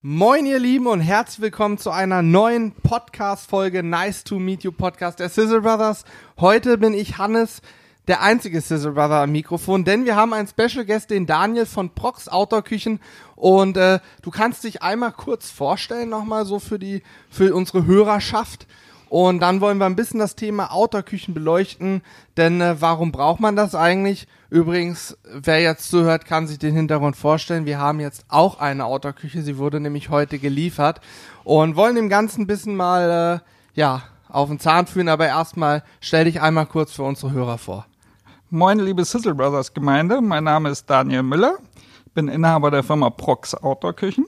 Moin, ihr Lieben, und herzlich willkommen zu einer neuen Podcast-Folge Nice to Meet You Podcast der Sizzle Brothers. Heute bin ich Hannes, der einzige Sizzle Brother am Mikrofon, denn wir haben einen Special Guest, den Daniel von Prox Outdoor Küchen. Und äh, du kannst dich einmal kurz vorstellen, nochmal so für die, für unsere Hörerschaft. Und dann wollen wir ein bisschen das Thema Outdoor-Küchen beleuchten, denn äh, warum braucht man das eigentlich? Übrigens, wer jetzt zuhört, kann sich den Hintergrund vorstellen. Wir haben jetzt auch eine Outdoor-Küche, sie wurde nämlich heute geliefert. Und wollen dem Ganzen ein bisschen mal, äh, ja, auf den Zahn fühlen, aber erstmal stell dich einmal kurz für unsere Hörer vor. Moin, liebe Sizzle Brothers Gemeinde, mein Name ist Daniel Müller, bin Inhaber der Firma Prox Outdoor Küchen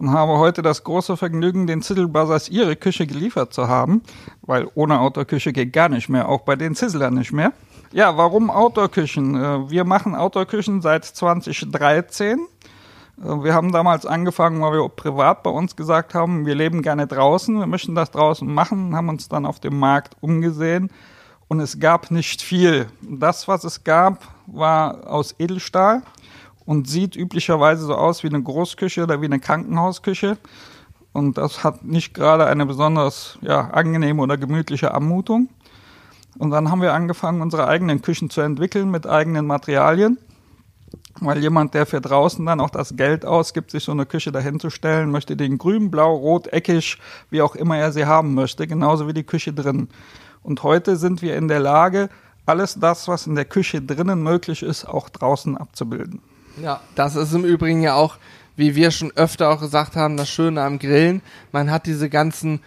und habe heute das große Vergnügen, den Brothers ihre Küche geliefert zu haben, weil ohne Outdoor-Küche geht gar nicht mehr, auch bei den Sizzlern nicht mehr. Ja, warum Outdoor-Küchen? Äh, wir machen Outdoor-Küchen seit 2013. Äh, wir haben damals angefangen, weil wir privat bei uns gesagt haben, wir leben gerne draußen, wir möchten das draußen machen, haben uns dann auf dem Markt umgesehen und es gab nicht viel. Das, was es gab, war aus Edelstahl und sieht üblicherweise so aus wie eine Großküche oder wie eine Krankenhausküche. Und das hat nicht gerade eine besonders ja, angenehme oder gemütliche Anmutung. Und dann haben wir angefangen, unsere eigenen Küchen zu entwickeln mit eigenen Materialien. Weil jemand, der für draußen dann auch das Geld ausgibt, sich so eine Küche dahinzustellen, möchte den grün, blau, rot, eckig, wie auch immer er sie haben möchte, genauso wie die Küche drin. Und heute sind wir in der Lage, alles das, was in der Küche drinnen möglich ist, auch draußen abzubilden. Ja, das ist im Übrigen ja auch, wie wir schon öfter auch gesagt haben, das Schöne am Grillen. Man hat diese ganzen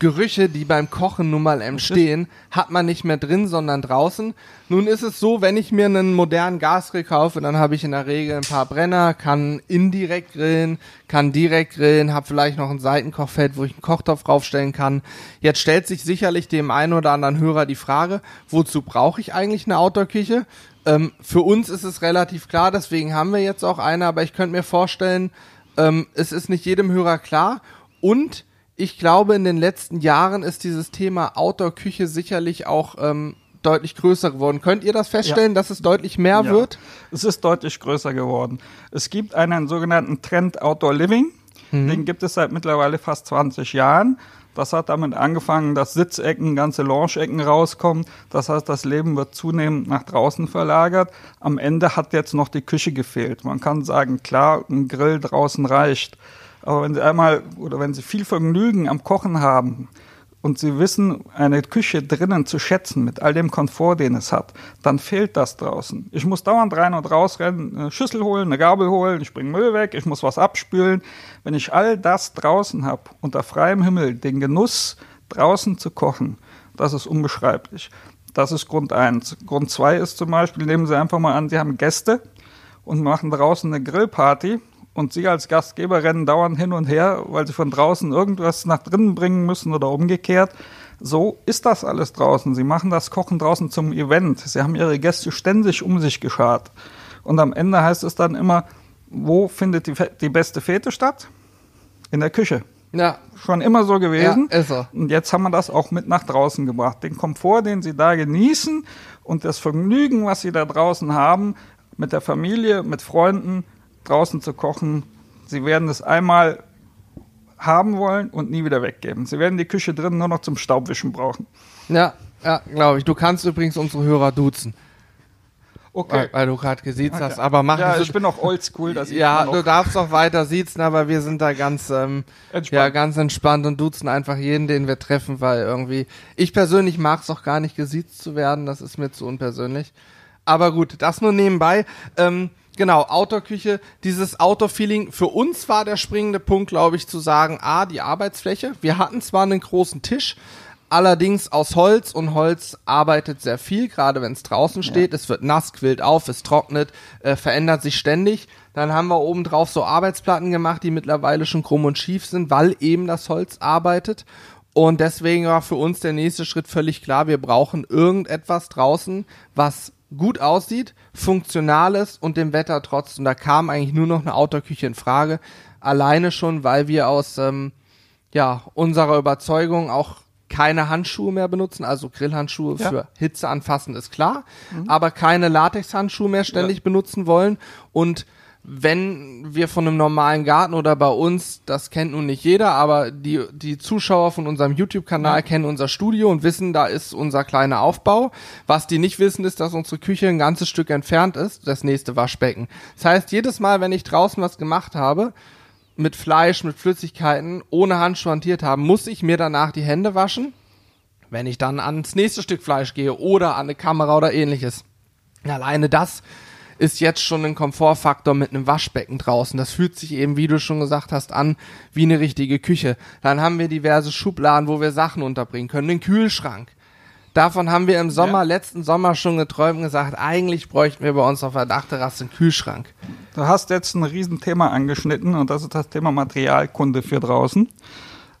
Gerüche, die beim Kochen nun mal entstehen, hat man nicht mehr drin, sondern draußen. Nun ist es so, wenn ich mir einen modernen Gasgrill kaufe, dann habe ich in der Regel ein paar Brenner, kann indirekt grillen, kann direkt grillen, habe vielleicht noch ein Seitenkochfeld, wo ich einen Kochtopf draufstellen kann. Jetzt stellt sich sicherlich dem einen oder anderen Hörer die Frage, wozu brauche ich eigentlich eine Outdoor-Küche? Ähm, für uns ist es relativ klar, deswegen haben wir jetzt auch eine, aber ich könnte mir vorstellen, ähm, es ist nicht jedem Hörer klar und ich glaube, in den letzten Jahren ist dieses Thema Outdoor-Küche sicherlich auch ähm, deutlich größer geworden. Könnt ihr das feststellen, ja. dass es deutlich mehr ja. wird? Es ist deutlich größer geworden. Es gibt einen sogenannten Trend Outdoor Living. Mhm. Den gibt es seit mittlerweile fast 20 Jahren. Das hat damit angefangen, dass Sitzecken, ganze Lounge-Ecken rauskommen. Das heißt, das Leben wird zunehmend nach draußen verlagert. Am Ende hat jetzt noch die Küche gefehlt. Man kann sagen, klar, ein Grill draußen reicht. Aber wenn Sie einmal oder wenn Sie viel Vergnügen am Kochen haben und Sie wissen, eine Küche drinnen zu schätzen mit all dem Komfort, den es hat, dann fehlt das draußen. Ich muss dauernd rein und raus rennen, eine Schüssel holen, eine Gabel holen, ich bringe Müll weg, ich muss was abspülen. Wenn ich all das draußen habe, unter freiem Himmel, den Genuss draußen zu kochen, das ist unbeschreiblich. Das ist Grund eins. Grund zwei ist zum Beispiel, nehmen Sie einfach mal an, Sie haben Gäste und machen draußen eine Grillparty und Sie als Gastgeber rennen dauernd hin und her, weil Sie von draußen irgendwas nach drinnen bringen müssen oder umgekehrt. So ist das alles draußen. Sie machen das Kochen draußen zum Event. Sie haben Ihre Gäste ständig um sich geschart. Und am Ende heißt es dann immer, wo findet die, die beste Fete statt? In der Küche. Ja. Schon immer so gewesen. Ja, ist so. Und jetzt haben wir das auch mit nach draußen gebracht. Den Komfort, den Sie da genießen und das Vergnügen, was Sie da draußen haben, mit der Familie, mit Freunden, draußen zu kochen. Sie werden es einmal haben wollen und nie wieder weggeben. Sie werden die Küche drin nur noch zum Staubwischen brauchen. Ja, ja, glaube ich. Du kannst übrigens unsere Hörer duzen. Okay. Weil, weil du gerade gesiezt okay. hast, aber mach Ja, ich bin auch oldschool, dass Ja, du darfst auch weiter siezen, aber wir sind da ganz ähm, ja, ganz entspannt und duzen einfach jeden, den wir treffen, weil irgendwie ich persönlich mag es auch gar nicht gesiezt zu werden, das ist mir zu unpersönlich. Aber gut, das nur nebenbei. Ähm, genau, Outdoor-Küche, dieses Outdoor-Feeling. Für uns war der springende Punkt, glaube ich, zu sagen, A, die Arbeitsfläche. Wir hatten zwar einen großen Tisch, allerdings aus Holz und Holz arbeitet sehr viel, gerade wenn es draußen steht. Ja. Es wird nass, quillt auf, es trocknet, äh, verändert sich ständig. Dann haben wir oben drauf so Arbeitsplatten gemacht, die mittlerweile schon krumm und schief sind, weil eben das Holz arbeitet. Und deswegen war für uns der nächste Schritt völlig klar, wir brauchen irgendetwas draußen, was gut aussieht, funktional ist und dem Wetter trotzt. Und da kam eigentlich nur noch eine Outdoor-Küche in Frage. Alleine schon, weil wir aus ähm, ja, unserer Überzeugung auch keine Handschuhe mehr benutzen, also Grillhandschuhe ja. für Hitze anfassen ist klar, mhm. aber keine Latexhandschuhe mehr ständig ja. benutzen wollen und wenn wir von einem normalen Garten oder bei uns, das kennt nun nicht jeder, aber die, die Zuschauer von unserem YouTube-Kanal ja. kennen unser Studio und wissen, da ist unser kleiner Aufbau. Was die nicht wissen, ist, dass unsere Küche ein ganzes Stück entfernt ist, das nächste Waschbecken. Das heißt, jedes Mal, wenn ich draußen was gemacht habe, mit Fleisch, mit Flüssigkeiten, ohne Handschuhe hantiert haben, muss ich mir danach die Hände waschen, wenn ich dann ans nächste Stück Fleisch gehe oder an eine Kamera oder ähnliches. Alleine das ist jetzt schon ein Komfortfaktor mit einem Waschbecken draußen. Das fühlt sich eben, wie du schon gesagt hast, an wie eine richtige Küche. Dann haben wir diverse Schubladen, wo wir Sachen unterbringen können, den Kühlschrank. Davon haben wir im Sommer, ja. letzten Sommer schon geträumt und gesagt, eigentlich bräuchten wir bei uns auf der Dachterrasse einen Kühlschrank. Du hast jetzt ein Riesenthema angeschnitten und das ist das Thema Materialkunde für draußen.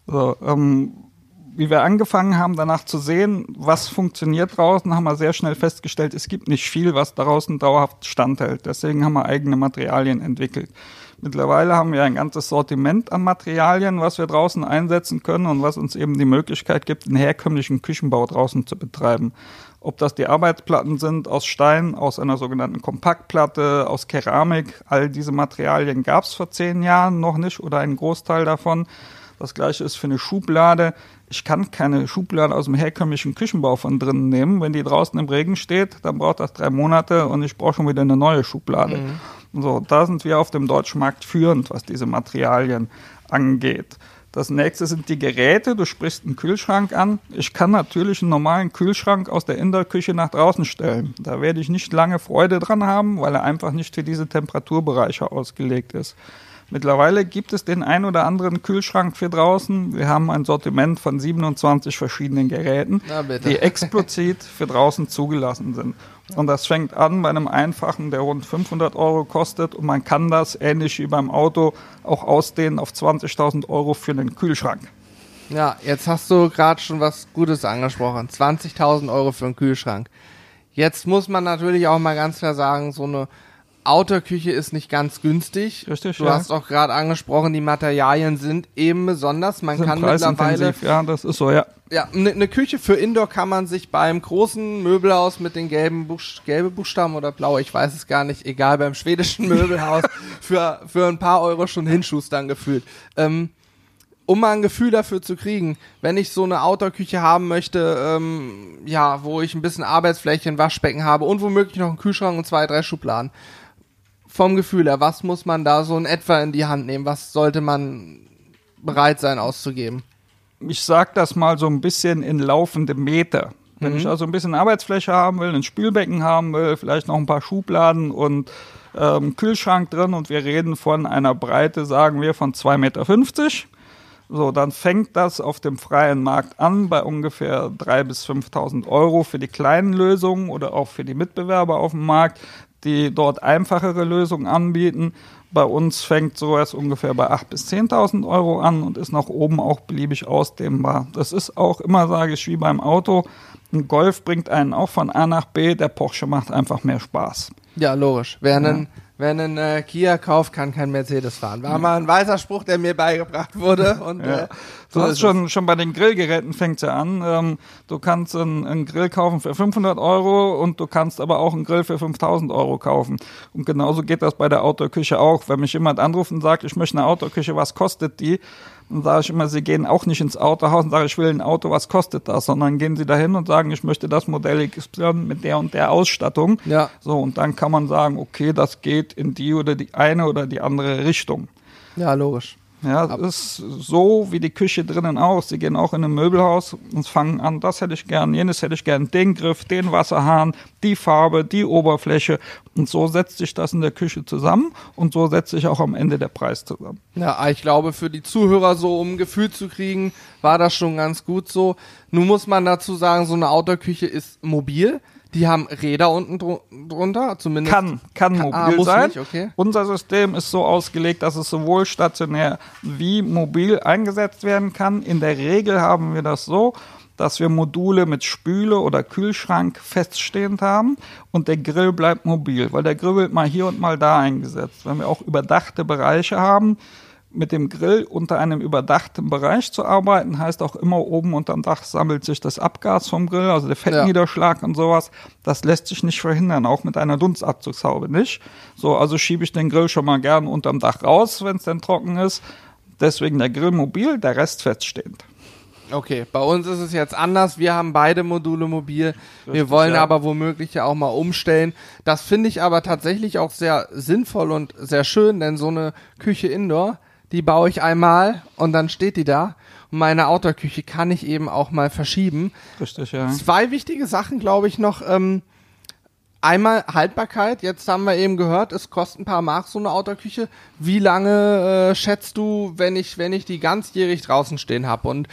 So, ähm, wie wir angefangen haben, danach zu sehen, was funktioniert draußen, haben wir sehr schnell festgestellt, es gibt nicht viel, was draußen dauerhaft standhält. Deswegen haben wir eigene Materialien entwickelt. Mittlerweile haben wir ein ganzes Sortiment an Materialien, was wir draußen einsetzen können und was uns eben die Möglichkeit gibt, einen herkömmlichen Küchenbau draußen zu betreiben. Ob das die Arbeitsplatten sind aus Stein, aus einer sogenannten Kompaktplatte, aus Keramik, all diese Materialien gab es vor zehn Jahren noch nicht oder ein Großteil davon. Das gleiche ist für eine Schublade ich kann keine Schublade aus dem herkömmlichen Küchenbau von drinnen nehmen. Wenn die draußen im Regen steht, dann braucht das drei Monate und ich brauche schon wieder eine neue Schublade. Mhm. So, da sind wir auf dem deutschen Markt führend, was diese Materialien angeht. Das nächste sind die Geräte. Du sprichst einen Kühlschrank an. Ich kann natürlich einen normalen Kühlschrank aus der Indoor-Küche nach draußen stellen. Da werde ich nicht lange Freude dran haben, weil er einfach nicht für diese Temperaturbereiche ausgelegt ist. Mittlerweile gibt es den ein oder anderen Kühlschrank für draußen. Wir haben ein Sortiment von 27 verschiedenen Geräten, die explizit für draußen zugelassen sind. Und das fängt an bei einem einfachen, der rund 500 Euro kostet und man kann das ähnlich wie beim Auto auch ausdehnen auf 20.000 Euro für einen Kühlschrank. Ja, jetzt hast du gerade schon was Gutes angesprochen. 20.000 Euro für einen Kühlschrank. Jetzt muss man natürlich auch mal ganz klar sagen, so eine Outdoor-Küche ist nicht ganz günstig. Richtig, du ja. hast auch gerade angesprochen, die Materialien sind eben besonders. Man sind kann mittlerweile. Ja, das ist so, ja. Ja, eine ne Küche für Indoor kann man sich beim großen Möbelhaus mit den gelben Buch gelbe Buchstaben oder blaue, ich weiß es gar nicht, egal, beim schwedischen Möbelhaus für, für ein paar Euro schon hinschustern gefühlt. Ähm, um mal ein Gefühl dafür zu kriegen, wenn ich so eine Outdoor-Küche haben möchte, ähm, ja, wo ich ein bisschen Arbeitsfläche, ein Waschbecken habe und womöglich noch einen Kühlschrank und zwei, drei Schubladen vom Gefühl her, was muss man da so in etwa in die Hand nehmen? Was sollte man bereit sein auszugeben? Ich sag das mal so ein bisschen in laufende Meter. Wenn mhm. ich also ein bisschen Arbeitsfläche haben will, ein Spülbecken haben will, vielleicht noch ein paar Schubladen und ähm, Kühlschrank drin und wir reden von einer Breite, sagen wir, von 2,50 Meter. So, dann fängt das auf dem freien Markt an bei ungefähr 3.000 bis 5.000 Euro für die kleinen Lösungen oder auch für die Mitbewerber auf dem Markt die dort einfachere Lösungen anbieten. Bei uns fängt sowas ungefähr bei 8.000 bis 10.000 Euro an und ist nach oben auch beliebig ausdehnbar. Das ist auch immer, sage ich, wie beim Auto. Ein Golf bringt einen auch von A nach B, der Porsche macht einfach mehr Spaß. Ja, logisch. Wer einen Wer einen äh, Kia kauft, kann kein Mercedes fahren. War mal ein weißer Spruch, der mir beigebracht wurde. Und, ja. äh, so du hast schon, schon bei den Grillgeräten fängt's ja an. Ähm, du kannst einen, einen, Grill kaufen für 500 Euro und du kannst aber auch einen Grill für 5000 Euro kaufen. Und genauso geht das bei der Outdoor-Küche auch. Wenn mich jemand anruft und sagt, ich möchte eine Outdoor-Küche, was kostet die? Dann sage ich immer, sie gehen auch nicht ins Autohaus und sagen, ich will ein Auto, was kostet das? Sondern gehen sie dahin und sagen, ich möchte das Modell XY mit der und der Ausstattung. Ja. So, und dann kann man sagen, okay, das geht in die oder die eine oder die andere Richtung. Ja, logisch. Ja, es ist so wie die Küche drinnen auch. Sie gehen auch in ein Möbelhaus und fangen an, das hätte ich gern, jenes hätte ich gern, den Griff, den Wasserhahn, die Farbe, die Oberfläche. Und so setzt sich das in der Küche zusammen und so setzt sich auch am Ende der Preis zusammen. Ja, ich glaube, für die Zuhörer so, um ein Gefühl zu kriegen, war das schon ganz gut so. Nun muss man dazu sagen, so eine Outdoor-Küche ist mobil. Die haben Räder unten drunter, zumindest. Kann, kann, kann ah, mobil ah, sein. Nicht, okay. Unser System ist so ausgelegt, dass es sowohl stationär wie mobil eingesetzt werden kann. In der Regel haben wir das so, dass wir Module mit Spüle oder Kühlschrank feststehend haben und der Grill bleibt mobil, weil der Grill wird mal hier und mal da eingesetzt. Wenn wir auch überdachte Bereiche haben, mit dem Grill unter einem überdachten Bereich zu arbeiten, heißt auch immer oben unterm Dach sammelt sich das Abgas vom Grill, also der Fettniederschlag ja. und sowas. Das lässt sich nicht verhindern, auch mit einer Dunstabzugshaube nicht. So, also schiebe ich den Grill schon mal gern unterm Dach raus, wenn es denn trocken ist. Deswegen der Grill mobil, der Rest feststehend. Okay, bei uns ist es jetzt anders. Wir haben beide Module mobil. Richtig, wir wollen ja. aber womöglich ja auch mal umstellen. Das finde ich aber tatsächlich auch sehr sinnvoll und sehr schön, denn so eine Küche Indoor, die baue ich einmal und dann steht die da. Und meine Outdoor-Küche kann ich eben auch mal verschieben. Richtig, ja. Zwei wichtige Sachen, glaube ich, noch. Ähm, einmal Haltbarkeit. Jetzt haben wir eben gehört, es kostet ein paar Mark so eine Outdoor-Küche. Wie lange äh, schätzt du, wenn ich, wenn ich die ganzjährig draußen stehen habe? Und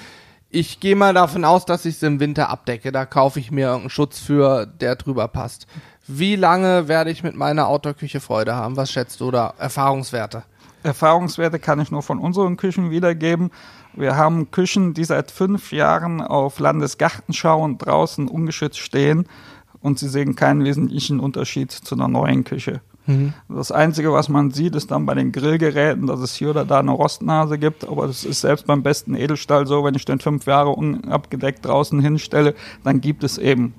ich gehe mal davon aus, dass ich es im Winter abdecke. Da kaufe ich mir irgendeinen Schutz für, der drüber passt. Wie lange werde ich mit meiner Outdoor-Küche Freude haben? Was schätzt du da? Erfahrungswerte? Erfahrungswerte kann ich nur von unseren Küchen wiedergeben. Wir haben Küchen, die seit fünf Jahren auf Landesgartenschau und draußen ungeschützt stehen und sie sehen keinen wesentlichen Unterschied zu einer neuen Küche. Mhm. Das Einzige, was man sieht, ist dann bei den Grillgeräten, dass es hier oder da eine Rostnase gibt, aber das ist selbst beim besten Edelstahl so, wenn ich den fünf Jahre unabgedeckt draußen hinstelle, dann gibt es eben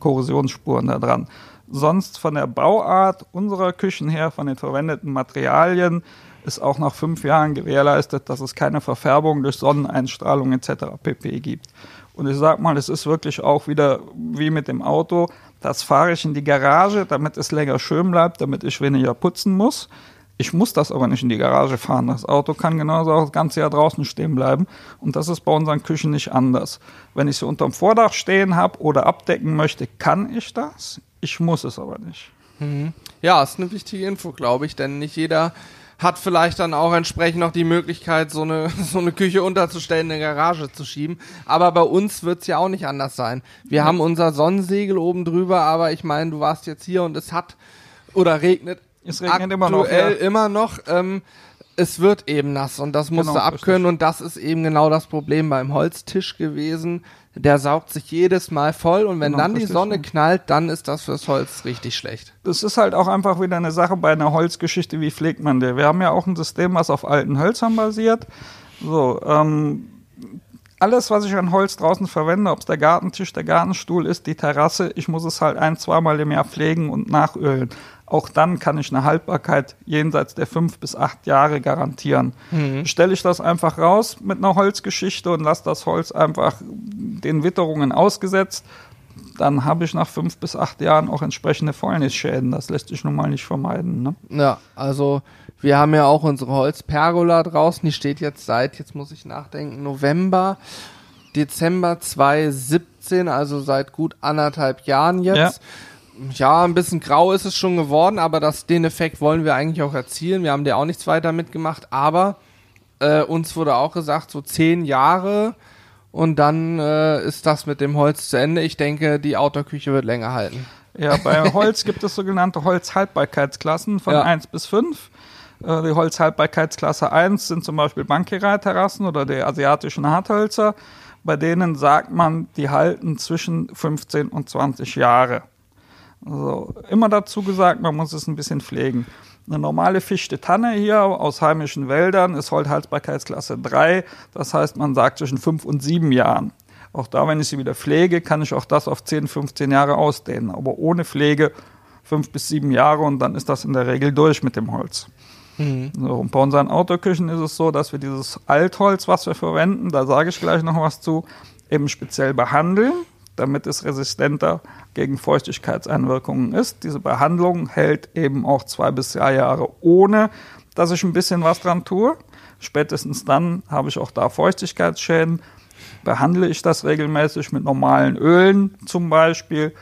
Korrosionsspuren da dran sonst von der Bauart unserer Küchen her, von den verwendeten Materialien, ist auch nach fünf Jahren gewährleistet, dass es keine Verfärbung durch Sonneneinstrahlung etc. pp. gibt. Und ich sag mal, es ist wirklich auch wieder wie mit dem Auto. Das fahre ich in die Garage, damit es länger schön bleibt, damit ich weniger putzen muss. Ich muss das aber nicht in die Garage fahren. Das Auto kann genauso auch das ganze Jahr draußen stehen bleiben. Und das ist bei unseren Küchen nicht anders. Wenn ich sie unterm Vordach stehen habe oder abdecken möchte, kann ich das. Ich muss es aber nicht. Mhm. Ja, ist eine wichtige Info, glaube ich, denn nicht jeder hat vielleicht dann auch entsprechend noch die Möglichkeit, so eine, so eine Küche unterzustellen, in eine Garage zu schieben. Aber bei uns wird's ja auch nicht anders sein. Wir ja. haben unser Sonnensegel oben drüber, aber ich meine, du warst jetzt hier und es hat oder regnet. Es regnet immer noch. Ja. immer noch. Ähm, es wird eben nass und das musst genau, du abkönnen und das ist eben genau das Problem beim Holztisch gewesen der saugt sich jedes Mal voll und wenn genau, dann die Sonne knallt, dann ist das fürs Holz richtig schlecht. Das ist halt auch einfach wieder eine Sache bei einer Holzgeschichte, wie pflegt man der? Wir haben ja auch ein System, was auf alten Hölzern basiert. So, ähm, alles, was ich an Holz draußen verwende, ob es der Gartentisch, der Gartenstuhl ist, die Terrasse, ich muss es halt ein, zweimal im Jahr pflegen und nachölen. Auch dann kann ich eine Haltbarkeit jenseits der fünf bis acht Jahre garantieren. Mhm. Stelle ich das einfach raus mit einer Holzgeschichte und lasse das Holz einfach den Witterungen ausgesetzt, dann habe ich nach fünf bis acht Jahren auch entsprechende Fäulnisschäden. Das lässt sich nun mal nicht vermeiden. Ne? Ja, also wir haben ja auch unsere Holzpergola draußen. Die steht jetzt seit, jetzt muss ich nachdenken, November, Dezember 2017, also seit gut anderthalb Jahren jetzt. Ja ja, ein bisschen grau ist es schon geworden, aber das, den Effekt wollen wir eigentlich auch erzielen. Wir haben da auch nichts weiter mitgemacht, aber äh, uns wurde auch gesagt, so zehn Jahre und dann äh, ist das mit dem Holz zu Ende. Ich denke, die Outdoor-Küche wird länger halten. Ja, bei Holz gibt es sogenannte Holzhaltbarkeitsklassen von ja. 1 bis 5. Äh, die Holzhaltbarkeitsklasse 1 sind zum Beispiel Bankirai-Terrassen oder die asiatischen Harthölzer. Bei denen sagt man, die halten zwischen 15 und 20 Jahre. Also immer dazu gesagt, man muss es ein bisschen pflegen. Eine normale Fichte Tanne hier aus heimischen Wäldern ist Holzhaltbarkeitsklasse 3. Das heißt, man sagt zwischen 5 und 7 Jahren. Auch da, wenn ich sie wieder pflege, kann ich auch das auf 10, 15 Jahre ausdehnen. Aber ohne Pflege 5 bis 7 Jahre und dann ist das in der Regel durch mit dem Holz. Mhm. So, und bei unseren Autoküchen ist es so, dass wir dieses Altholz, was wir verwenden, da sage ich gleich noch was zu, eben speziell behandeln damit es resistenter gegen Feuchtigkeitseinwirkungen ist. Diese Behandlung hält eben auch zwei bis drei Jahre, ohne dass ich ein bisschen was dran tue. Spätestens dann habe ich auch da Feuchtigkeitsschäden. Behandle ich das regelmäßig mit normalen Ölen zum Beispiel,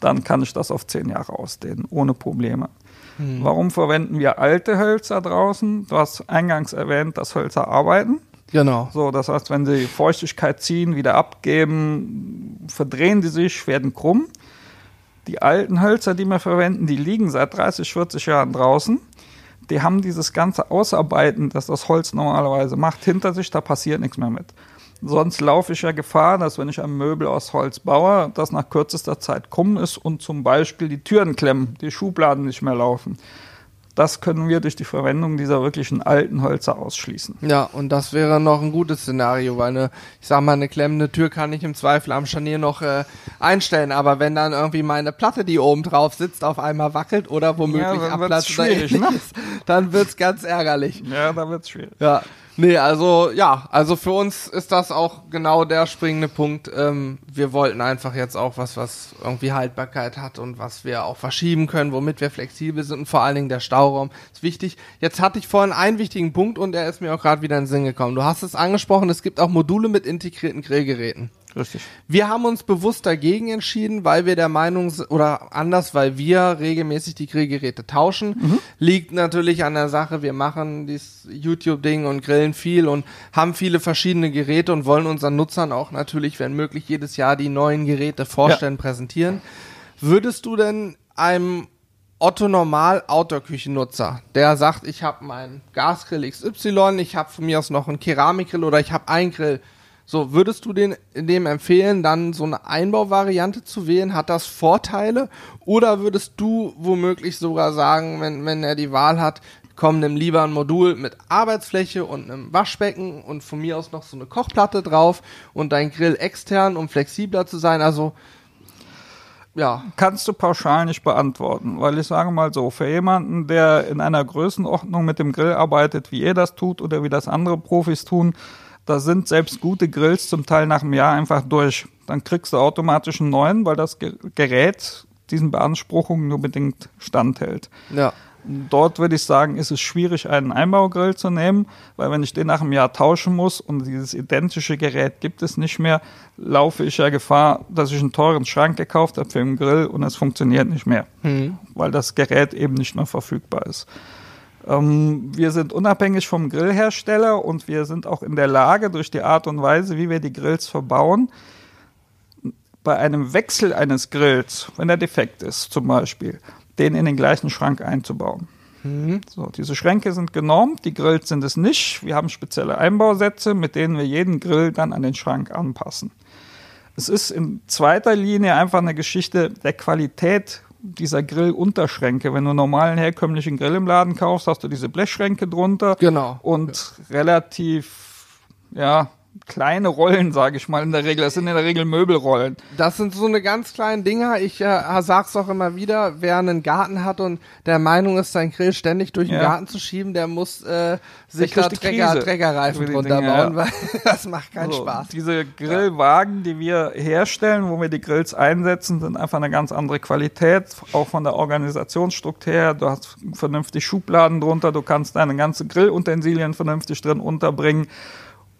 dann kann ich das auf zehn Jahre ausdehnen, ohne Probleme. Hm. Warum verwenden wir alte Hölzer draußen? Du hast eingangs erwähnt, dass Hölzer arbeiten. Genau. So, das heißt, wenn sie Feuchtigkeit ziehen, wieder abgeben, verdrehen die sich, werden krumm. Die alten Hölzer, die wir verwenden, die liegen seit 30, 40 Jahren draußen. Die haben dieses ganze Ausarbeiten, das das Holz normalerweise macht, hinter sich, da passiert nichts mehr mit. Sonst laufe ich ja Gefahr, dass wenn ich ein Möbel aus Holz baue, das nach kürzester Zeit krumm ist und zum Beispiel die Türen klemmen, die Schubladen nicht mehr laufen das können wir durch die Verwendung dieser wirklichen alten Hölzer ausschließen. Ja, und das wäre noch ein gutes Szenario, weil eine, ich sag mal, eine klemmende Tür kann ich im Zweifel am Scharnier noch äh, einstellen, aber wenn dann irgendwie meine Platte, die oben drauf sitzt, auf einmal wackelt oder womöglich ja, abplatzt ne? dann wird's ganz ärgerlich. Ja, dann wird's schwierig. Ja. Nee, also ja, also für uns ist das auch genau der springende Punkt. Ähm, wir wollten einfach jetzt auch was, was irgendwie Haltbarkeit hat und was wir auch verschieben können, womit wir flexibel sind und vor allen Dingen der Stauraum ist wichtig. Jetzt hatte ich vorhin einen wichtigen Punkt und der ist mir auch gerade wieder in den Sinn gekommen. Du hast es angesprochen, es gibt auch Module mit integrierten Grillgeräten. Richtig. Wir haben uns bewusst dagegen entschieden, weil wir der Meinung oder anders, weil wir regelmäßig die Grillgeräte tauschen. Mhm. Liegt natürlich an der Sache, wir machen dieses YouTube-Ding und grillen viel und haben viele verschiedene Geräte und wollen unseren Nutzern auch natürlich, wenn möglich, jedes Jahr die neuen Geräte vorstellen, ja. präsentieren. Würdest du denn einem Otto Normal Outdoor-Küchennutzer, der sagt, ich habe meinen Gasgrill XY, ich habe von mir aus noch einen Keramikgrill oder ich habe einen Grill, so, würdest du den, dem empfehlen, dann so eine Einbauvariante zu wählen? Hat das Vorteile? Oder würdest du womöglich sogar sagen, wenn, wenn er die Wahl hat, komm, nimm lieber ein Modul mit Arbeitsfläche und einem Waschbecken und von mir aus noch so eine Kochplatte drauf und dein Grill extern, um flexibler zu sein? Also, ja. Kannst du pauschal nicht beantworten, weil ich sage mal so, für jemanden, der in einer Größenordnung mit dem Grill arbeitet, wie ihr das tut oder wie das andere Profis tun, da sind selbst gute Grills zum Teil nach einem Jahr einfach durch. Dann kriegst du automatisch einen neuen, weil das Gerät diesen Beanspruchungen nur bedingt standhält. Ja. Dort würde ich sagen, ist es schwierig, einen Einbaugrill zu nehmen, weil wenn ich den nach einem Jahr tauschen muss und dieses identische Gerät gibt es nicht mehr, laufe ich ja Gefahr, dass ich einen teuren Schrank gekauft habe für einen Grill und es funktioniert nicht mehr, mhm. weil das Gerät eben nicht mehr verfügbar ist. Ähm, wir sind unabhängig vom Grillhersteller und wir sind auch in der Lage, durch die Art und Weise, wie wir die Grills verbauen, bei einem Wechsel eines Grills, wenn er defekt ist zum Beispiel, den in den gleichen Schrank einzubauen. Mhm. So, diese Schränke sind genormt, die Grills sind es nicht. Wir haben spezielle Einbausätze, mit denen wir jeden Grill dann an den Schrank anpassen. Es ist in zweiter Linie einfach eine Geschichte der Qualität dieser Grillunterschränke. Wenn du normalen herkömmlichen Grill im Laden kaufst, hast du diese Blechschränke drunter. Genau. Und ja. relativ, ja, kleine Rollen, sage ich mal in der Regel. Das sind in der Regel Möbelrollen. Das sind so eine ganz kleinen Dinger. Ich äh, sag's auch immer wieder, wer einen Garten hat und der Meinung ist, sein Grill ständig durch den ja. Garten zu schieben, der muss äh, sich da Träger, Trägerreifen drunter bauen, ja. weil das macht keinen so, Spaß. Diese Grillwagen, die wir herstellen, wo wir die Grills einsetzen, sind einfach eine ganz andere Qualität, auch von der Organisationsstruktur her. Du hast vernünftig Schubladen drunter, du kannst deine ganzen Grillutensilien vernünftig drin unterbringen.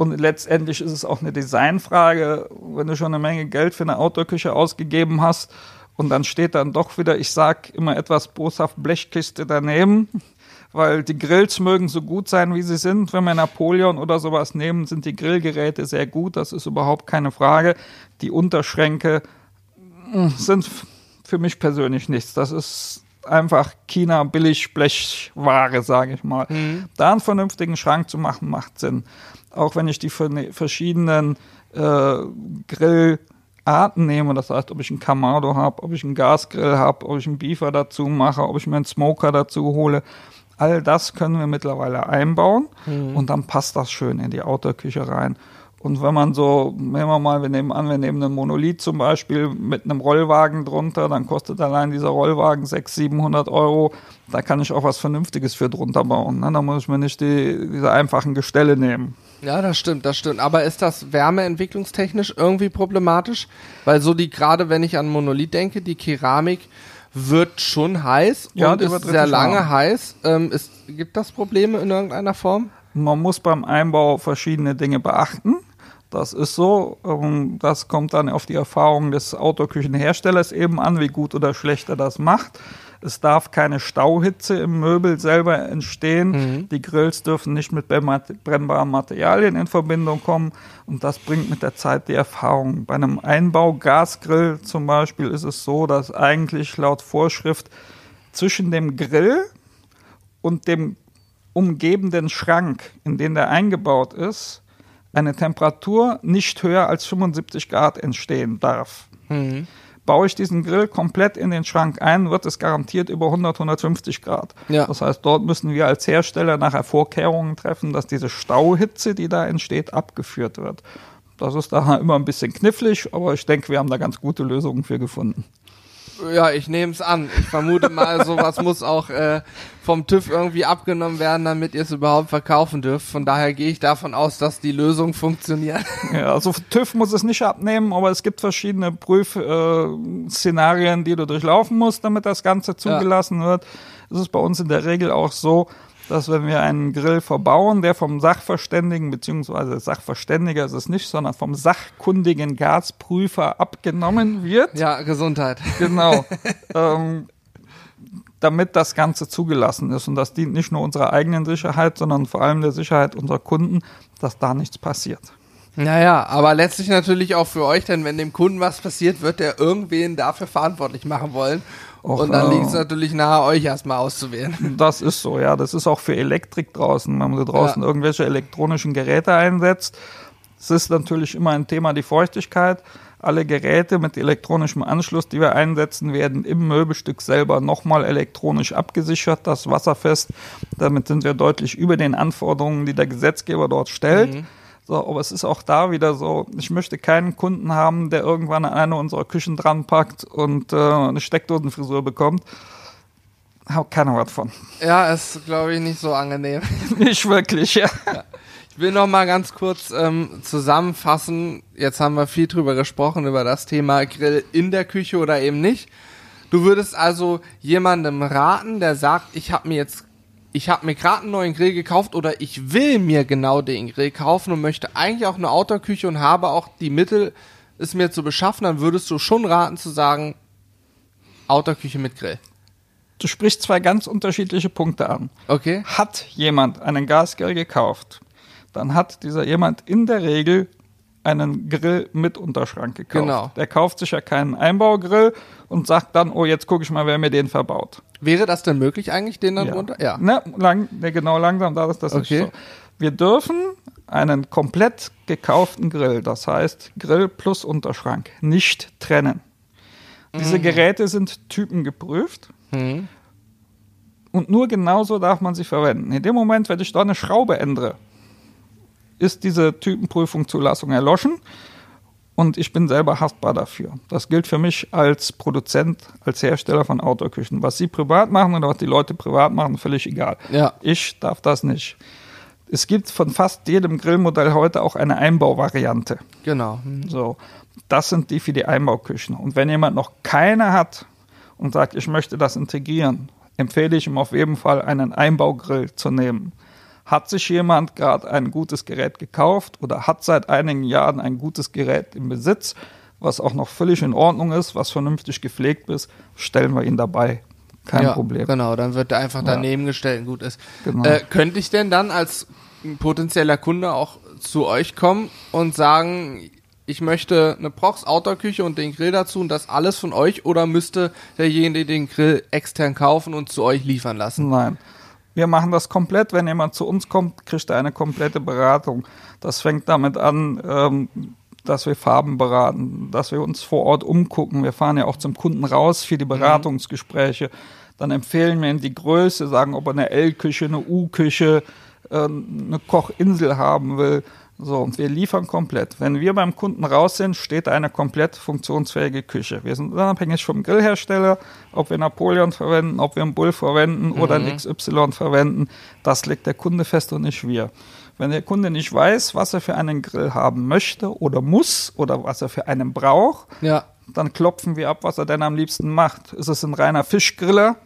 Und letztendlich ist es auch eine Designfrage, wenn du schon eine Menge Geld für eine Outdoor-Küche ausgegeben hast und dann steht dann doch wieder, ich sag immer etwas boshaft Blechkiste daneben, weil die Grills mögen so gut sein, wie sie sind. Wenn wir Napoleon oder sowas nehmen, sind die Grillgeräte sehr gut, das ist überhaupt keine Frage. Die Unterschränke hm, sind für mich persönlich nichts. Das ist einfach China billig Blechware, sage ich mal. Mhm. Da einen vernünftigen Schrank zu machen, macht Sinn auch wenn ich die verschiedenen äh, Grillarten nehme, das heißt, ob ich einen Kamado habe, ob ich einen Gasgrill habe, ob ich einen Beefer dazu mache, ob ich mir einen Smoker dazu hole, all das können wir mittlerweile einbauen mhm. und dann passt das schön in die Outdoor-Küche rein. Und wenn man so, nehmen wir mal, wir nehmen an, wir nehmen einen Monolith zum Beispiel mit einem Rollwagen drunter, dann kostet allein dieser Rollwagen 600, 700 Euro. Da kann ich auch was Vernünftiges für drunter bauen. Ne? Da muss ich mir nicht die, diese einfachen Gestelle nehmen. Ja, das stimmt, das stimmt. Aber ist das wärmeentwicklungstechnisch irgendwie problematisch? Weil so die, gerade wenn ich an Monolith denke, die Keramik wird schon heiß ja, und ist sehr lange warm. heiß. Ähm, ist, gibt das Probleme in irgendeiner Form? Man muss beim Einbau verschiedene Dinge beachten. Das ist so. Das kommt dann auf die Erfahrung des Autoküchenherstellers eben an, wie gut oder schlecht er das macht. Es darf keine Stauhitze im Möbel selber entstehen. Mhm. Die Grills dürfen nicht mit brennbaren Materialien in Verbindung kommen. Und das bringt mit der Zeit die Erfahrung. Bei einem Einbau-Gasgrill zum Beispiel ist es so, dass eigentlich laut Vorschrift zwischen dem Grill und dem umgebenden Schrank, in den der eingebaut ist, eine Temperatur nicht höher als 75 Grad entstehen darf. Mhm. Baue ich diesen Grill komplett in den Schrank ein, wird es garantiert über 100, 150 Grad. Ja. Das heißt, dort müssen wir als Hersteller nachher Vorkehrungen treffen, dass diese Stauhitze, die da entsteht, abgeführt wird. Das ist da immer ein bisschen knifflig, aber ich denke, wir haben da ganz gute Lösungen für gefunden. Ja, ich nehme es an. Ich vermute mal, sowas muss auch äh, vom TÜV irgendwie abgenommen werden, damit ihr es überhaupt verkaufen dürft. Von daher gehe ich davon aus, dass die Lösung funktioniert. Ja, also TÜV muss es nicht abnehmen, aber es gibt verschiedene Prüfszenarien, äh, die du durchlaufen musst, damit das Ganze zugelassen ja. wird. Es ist bei uns in der Regel auch so, dass wenn wir einen Grill verbauen, der vom Sachverständigen, beziehungsweise Sachverständiger ist es nicht, sondern vom sachkundigen Gasprüfer abgenommen wird. Ja, Gesundheit. Genau. ähm, damit das Ganze zugelassen ist. Und das dient nicht nur unserer eigenen Sicherheit, sondern vor allem der Sicherheit unserer Kunden, dass da nichts passiert. Naja, aber letztlich natürlich auch für euch, denn wenn dem Kunden was passiert, wird er irgendwen dafür verantwortlich machen wollen. Och, und dann liegt es natürlich nahe, euch erstmal auszuwählen. Das ist so, ja. Das ist auch für Elektrik draußen. Wenn man da draußen ja. irgendwelche elektronischen Geräte einsetzt, es ist natürlich immer ein Thema die Feuchtigkeit. Alle Geräte mit elektronischem Anschluss, die wir einsetzen, werden im Möbelstück selber nochmal elektronisch abgesichert, das wasserfest. Damit sind wir deutlich über den Anforderungen, die der Gesetzgeber dort stellt. Mhm. So, aber es ist auch da wieder so, ich möchte keinen Kunden haben, der irgendwann an eine unserer Küchen dran packt und äh, eine Steckdosenfrisur bekommt. Hab keiner was von. Ja, ist, glaube ich, nicht so angenehm. nicht wirklich, ja. ja. Ich will noch mal ganz kurz ähm, zusammenfassen. Jetzt haben wir viel drüber gesprochen, über das Thema Grill in der Küche oder eben nicht. Du würdest also jemandem raten, der sagt, ich habe mir jetzt ich habe mir gerade einen neuen Grill gekauft oder ich will mir genau den Grill kaufen und möchte eigentlich auch eine Outdoor-Küche und habe auch die Mittel, es mir zu beschaffen, dann würdest du schon raten zu sagen, Outdoor-Küche mit Grill. Du sprichst zwei ganz unterschiedliche Punkte an. Okay. Hat jemand einen Gasgrill gekauft, dann hat dieser jemand in der Regel einen Grill mit Unterschrank gekauft. Genau. Der kauft sich ja keinen Einbaugrill und sagt dann, oh, jetzt gucke ich mal, wer mir den verbaut. Wäre das denn möglich eigentlich, den dann ja. runter? Ja. Ne, lang, ne, genau langsam, da ist das okay. so. Wir dürfen einen komplett gekauften Grill, das heißt Grill plus Unterschrank, nicht trennen. Diese mhm. Geräte sind typengeprüft. Mhm. Und nur genauso darf man sie verwenden. In dem Moment, wenn ich da eine Schraube ändere, ist diese Typenprüfung Zulassung erloschen und ich bin selber haftbar dafür. Das gilt für mich als Produzent, als Hersteller von Outdoor-Küchen. Was Sie privat machen oder was die Leute privat machen, völlig egal. Ja. Ich darf das nicht. Es gibt von fast jedem Grillmodell heute auch eine Einbauvariante. Genau. Mhm. So, das sind die für die Einbauküchen. Und wenn jemand noch keine hat und sagt, ich möchte das integrieren, empfehle ich ihm auf jeden Fall einen Einbaugrill zu nehmen. Hat sich jemand gerade ein gutes Gerät gekauft oder hat seit einigen Jahren ein gutes Gerät im Besitz, was auch noch völlig in Ordnung ist, was vernünftig gepflegt ist, stellen wir ihn dabei. Kein ja, Problem. Genau, dann wird er einfach daneben ja. gestellt und gut ist. Genau. Äh, könnte ich denn dann als potenzieller Kunde auch zu euch kommen und sagen, ich möchte eine Prox Outdoor-Küche und den Grill dazu und das alles von euch oder müsste derjenige den Grill extern kaufen und zu euch liefern lassen? Nein. Wir machen das komplett. Wenn jemand zu uns kommt, kriegt er eine komplette Beratung. Das fängt damit an, ähm, dass wir Farben beraten, dass wir uns vor Ort umgucken. Wir fahren ja auch zum Kunden raus für die mhm. Beratungsgespräche. Dann empfehlen wir ihm die Größe, sagen, ob er eine L-Küche, eine U-Küche, äh, eine Kochinsel haben will. So, und wir liefern komplett. Wenn wir beim Kunden raus sind, steht eine komplett funktionsfähige Küche. Wir sind unabhängig vom Grillhersteller, ob wir Napoleon verwenden, ob wir einen Bull verwenden mhm. oder ein XY verwenden. Das legt der Kunde fest und nicht wir. Wenn der Kunde nicht weiß, was er für einen Grill haben möchte oder muss oder was er für einen braucht, ja. dann klopfen wir ab, was er denn am liebsten macht. Ist es ein reiner Fischgriller?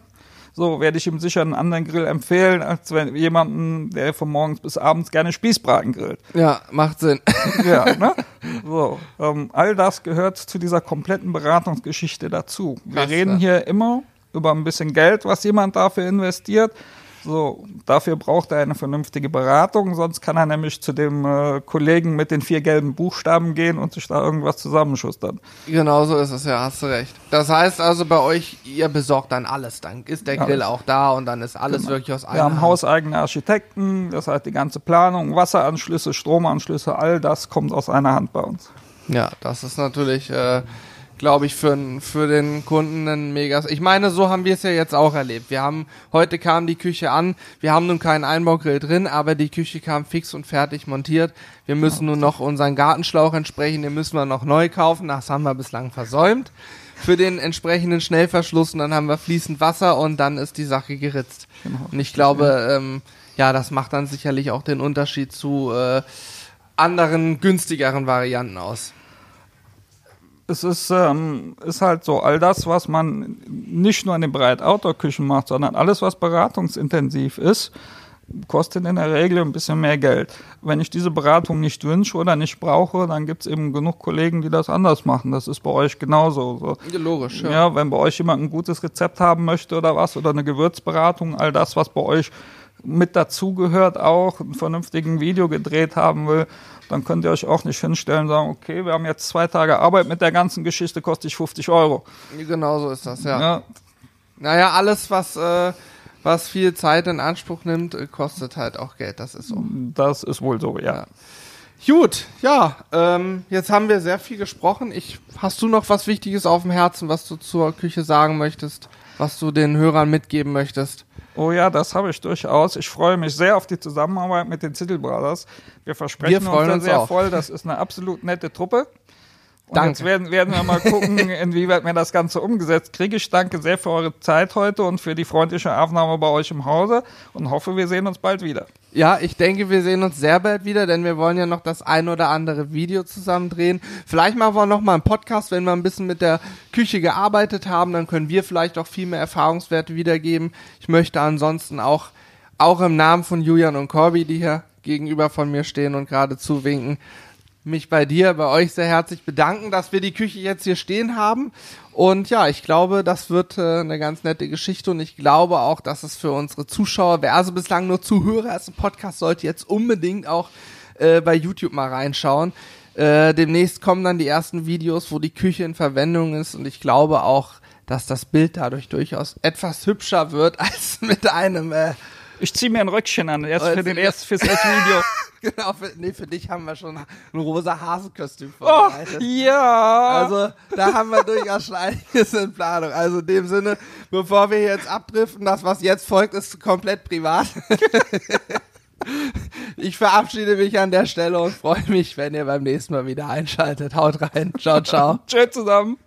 So werde ich ihm sicher einen anderen Grill empfehlen, als wenn jemanden, der von morgens bis abends gerne Spießbraten grillt. Ja, macht Sinn. Ja, ne? So, ähm, all das gehört zu dieser kompletten Beratungsgeschichte dazu. Wir Krass, reden hier immer über ein bisschen Geld, was jemand dafür investiert. So, dafür braucht er eine vernünftige Beratung, sonst kann er nämlich zu dem äh, Kollegen mit den vier gelben Buchstaben gehen und sich da irgendwas zusammenschustern. Genau so ist es, ja, hast du recht. Das heißt also bei euch, ihr besorgt dann alles, dann ist der Grill auch da und dann ist alles genau. wirklich aus einem. Wir haben hauseigene Architekten, das heißt die ganze Planung, Wasseranschlüsse, Stromanschlüsse, all das kommt aus einer Hand bei uns. Ja, das ist natürlich äh, glaube ich, für, für den Kunden ein mega. Ich meine, so haben wir es ja jetzt auch erlebt. Wir haben, heute kam die Küche an, wir haben nun keinen Einbaugrill drin, aber die Küche kam fix und fertig montiert. Wir müssen nur noch unseren Gartenschlauch entsprechen, den müssen wir noch neu kaufen, das haben wir bislang versäumt. Für den entsprechenden Schnellverschluss und dann haben wir fließend Wasser und dann ist die Sache geritzt. Genau. Und ich glaube, ähm, ja, das macht dann sicherlich auch den Unterschied zu äh, anderen günstigeren Varianten aus es ist, ähm, ist halt so, all das, was man nicht nur in den Breit-Outdoor-Küchen macht, sondern alles, was beratungsintensiv ist, kostet in der Regel ein bisschen mehr Geld. Wenn ich diese Beratung nicht wünsche oder nicht brauche, dann gibt es eben genug Kollegen, die das anders machen. Das ist bei euch genauso. So. Ja, logisch, ja. ja. Wenn bei euch jemand ein gutes Rezept haben möchte oder was, oder eine Gewürzberatung, all das, was bei euch mit dazugehört, auch einen vernünftigen Video gedreht haben will, dann könnt ihr euch auch nicht hinstellen und sagen, okay, wir haben jetzt zwei Tage Arbeit mit der ganzen Geschichte, kostet ich 50 Euro. Genau so ist das, ja. ja. Naja, alles, was, äh, was viel Zeit in Anspruch nimmt, äh, kostet halt auch Geld, das ist so. Das ist wohl so, ja. ja. Gut, ja, ähm, jetzt haben wir sehr viel gesprochen. Ich, hast du noch was Wichtiges auf dem Herzen, was du zur Küche sagen möchtest, was du den Hörern mitgeben möchtest? Oh ja, das habe ich durchaus. Ich freue mich sehr auf die Zusammenarbeit mit den Zittel Brothers. Wir versprechen wir uns, uns sehr auch. voll. Das ist eine absolut nette Truppe. Und danke. jetzt werden, werden wir mal gucken, inwieweit wir das Ganze umgesetzt kriege. Ich danke sehr für eure Zeit heute und für die freundliche Aufnahme bei euch im Hause und hoffe, wir sehen uns bald wieder. Ja, ich denke, wir sehen uns sehr bald wieder, denn wir wollen ja noch das ein oder andere Video zusammen drehen. Vielleicht machen wir noch mal einen Podcast, wenn wir ein bisschen mit der Küche gearbeitet haben, dann können wir vielleicht auch viel mehr Erfahrungswerte wiedergeben. Ich möchte ansonsten auch, auch im Namen von Julian und Corby, die hier gegenüber von mir stehen und gerade zuwinken, mich bei dir, bei euch sehr herzlich bedanken, dass wir die Küche jetzt hier stehen haben. Und ja, ich glaube, das wird äh, eine ganz nette Geschichte und ich glaube auch, dass es für unsere Zuschauer, wer also bislang nur Zuhörer ist, ein Podcast sollte jetzt unbedingt auch äh, bei YouTube mal reinschauen. Äh, demnächst kommen dann die ersten Videos, wo die Küche in Verwendung ist und ich glaube auch, dass das Bild dadurch durchaus etwas hübscher wird als mit einem äh, ich ziehe mir ein Röckchen an, erst für den erst fürs Video. genau, für, nee, für dich haben wir schon ein rosa Hasenkostüm oh, vorbereitet. Oh, ja. Also, da haben wir durchaus schon einiges in Planung. Also, in dem Sinne, bevor wir jetzt abdriften, das, was jetzt folgt, ist komplett privat. ich verabschiede mich an der Stelle und freue mich, wenn ihr beim nächsten Mal wieder einschaltet. Haut rein. Ciao, ciao. Tschüss zusammen.